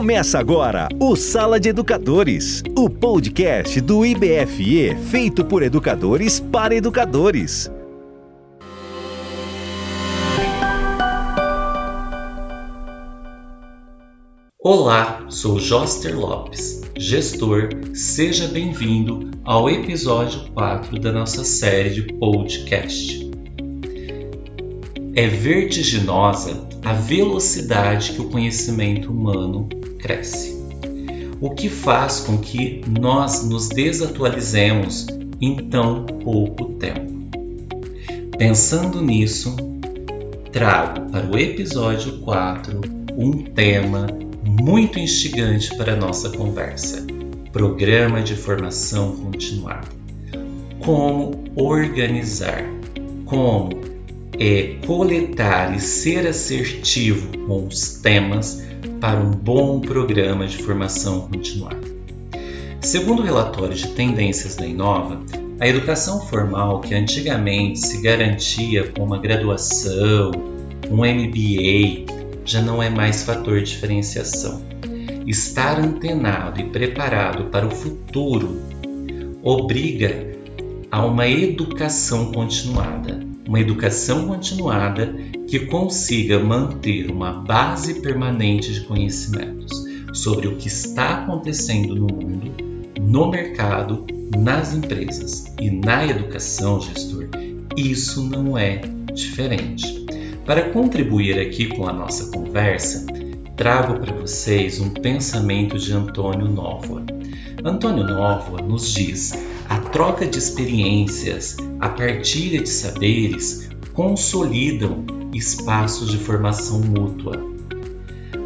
Começa agora o Sala de Educadores, o podcast do IBFE feito por educadores para educadores. Olá, sou Joster Lopes, gestor. Seja bem-vindo ao episódio 4 da nossa série de podcast. É vertiginosa a velocidade que o conhecimento humano cresce. O que faz com que nós nos desatualizemos em tão pouco tempo. Pensando nisso, trago para o episódio 4 um tema muito instigante para a nossa conversa: Programa de Formação Continuada. Como organizar, como é coletar e ser assertivo com os temas para um bom programa de formação continuada. Segundo o relatório de tendências da Inova, a educação formal que antigamente se garantia com uma graduação, um MBA, já não é mais fator de diferenciação. Estar antenado e preparado para o futuro obriga a uma educação continuada, uma educação continuada que consiga manter uma base permanente de conhecimentos sobre o que está acontecendo no mundo, no mercado, nas empresas e na educação, gestor. Isso não é diferente. Para contribuir aqui com a nossa conversa, trago para vocês um pensamento de Antônio Novoa. Antônio Novoa nos diz a troca de experiências, a partilha de saberes consolidam espaços de formação mútua,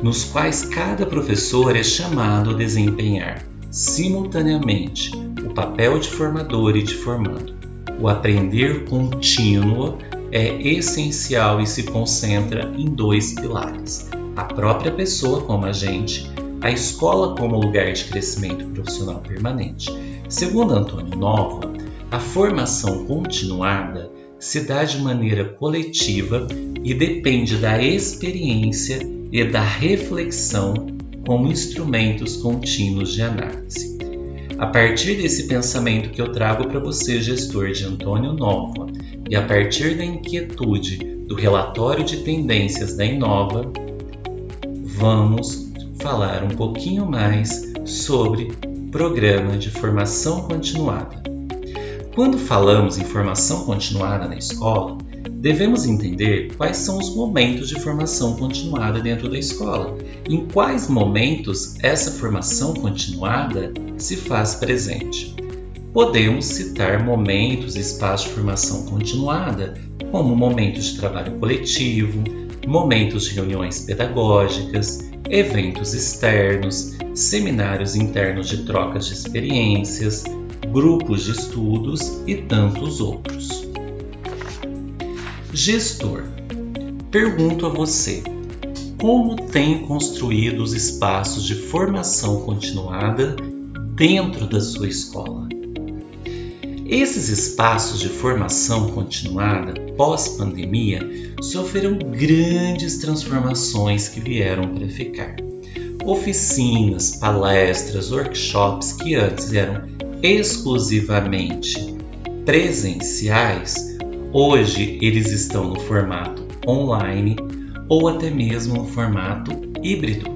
nos quais cada professor é chamado a desempenhar simultaneamente o papel de formador e de formando. O aprender contínuo é essencial e se concentra em dois pilares: a própria pessoa como agente, a escola como lugar de crescimento profissional permanente. Segundo Antônio Nova, a formação continuada se dá de maneira coletiva e depende da experiência e da reflexão como instrumentos contínuos de análise. A partir desse pensamento que eu trago para você, gestor de Antônio Nova, e a partir da inquietude do relatório de tendências da Inova, vamos falar um pouquinho mais sobre Programa de Formação Continuada. Quando falamos em formação continuada na escola, devemos entender quais são os momentos de formação continuada dentro da escola, em quais momentos essa formação continuada se faz presente. Podemos citar momentos e espaços de formação continuada, como momentos de trabalho coletivo, momentos de reuniões pedagógicas, eventos externos, seminários internos de trocas de experiências, grupos de estudos e tantos outros. Gestor, pergunto a você: como tem construído os espaços de formação continuada dentro da sua escola? Esses espaços de formação continuada pós-pandemia sofreram grandes transformações que vieram para ficar. Oficinas, palestras, workshops que antes eram exclusivamente presenciais, hoje eles estão no formato online ou até mesmo no formato híbrido.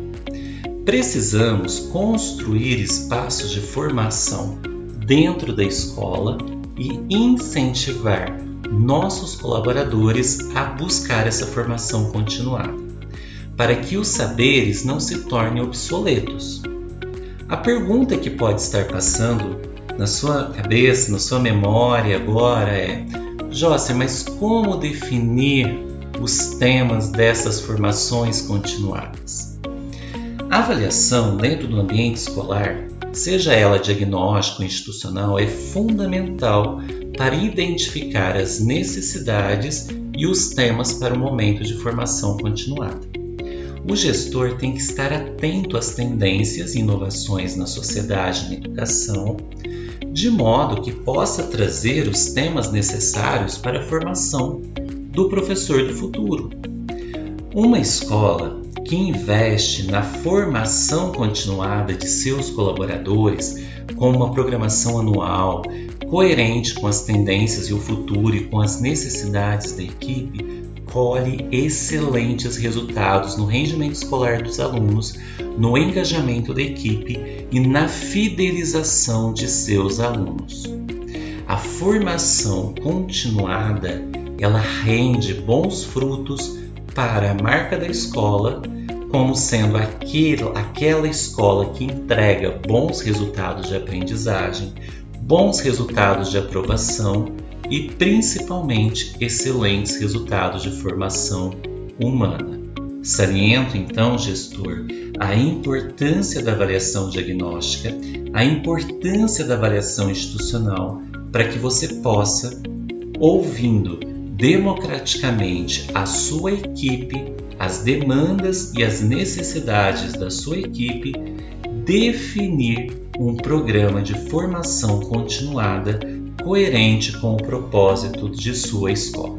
Precisamos construir espaços de formação dentro da escola e incentivar nossos colaboradores a buscar essa formação continuada, para que os saberes não se tornem obsoletos. A pergunta que pode estar passando na sua cabeça, na sua memória agora é: José, mas como definir os temas dessas formações continuadas? A avaliação dentro do ambiente escolar seja ela diagnóstico institucional, é fundamental para identificar as necessidades e os temas para o momento de formação continuada. O gestor tem que estar atento às tendências e inovações na sociedade e na educação, de modo que possa trazer os temas necessários para a formação do professor do futuro. Uma escola que investe na formação continuada de seus colaboradores com uma programação anual coerente com as tendências e o futuro e com as necessidades da equipe, colhe excelentes resultados no rendimento escolar dos alunos, no engajamento da equipe e na fidelização de seus alunos. A formação continuada, ela rende bons frutos para a marca da escola como sendo aquele, aquela escola que entrega bons resultados de aprendizagem, bons resultados de aprovação e principalmente excelentes resultados de formação humana. Saliento então, gestor, a importância da avaliação diagnóstica, a importância da avaliação institucional para que você possa, ouvindo democraticamente a sua equipe, as demandas e as necessidades da sua equipe, definir um programa de formação continuada coerente com o propósito de sua escola.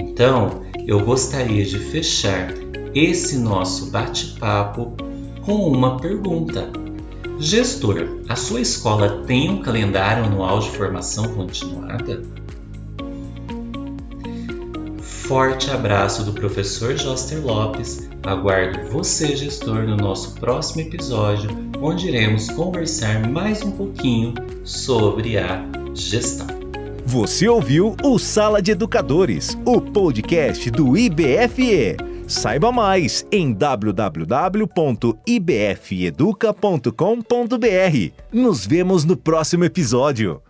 Então, eu gostaria de fechar esse nosso bate-papo com uma pergunta. Gestor, a sua escola tem um calendário anual de formação continuada? Forte abraço do professor Joster Lopes. Aguardo você, gestor, no nosso próximo episódio, onde iremos conversar mais um pouquinho sobre a gestão. Você ouviu o Sala de Educadores, o podcast do IBFE. Saiba mais em www.ibfeduca.com.br. Nos vemos no próximo episódio.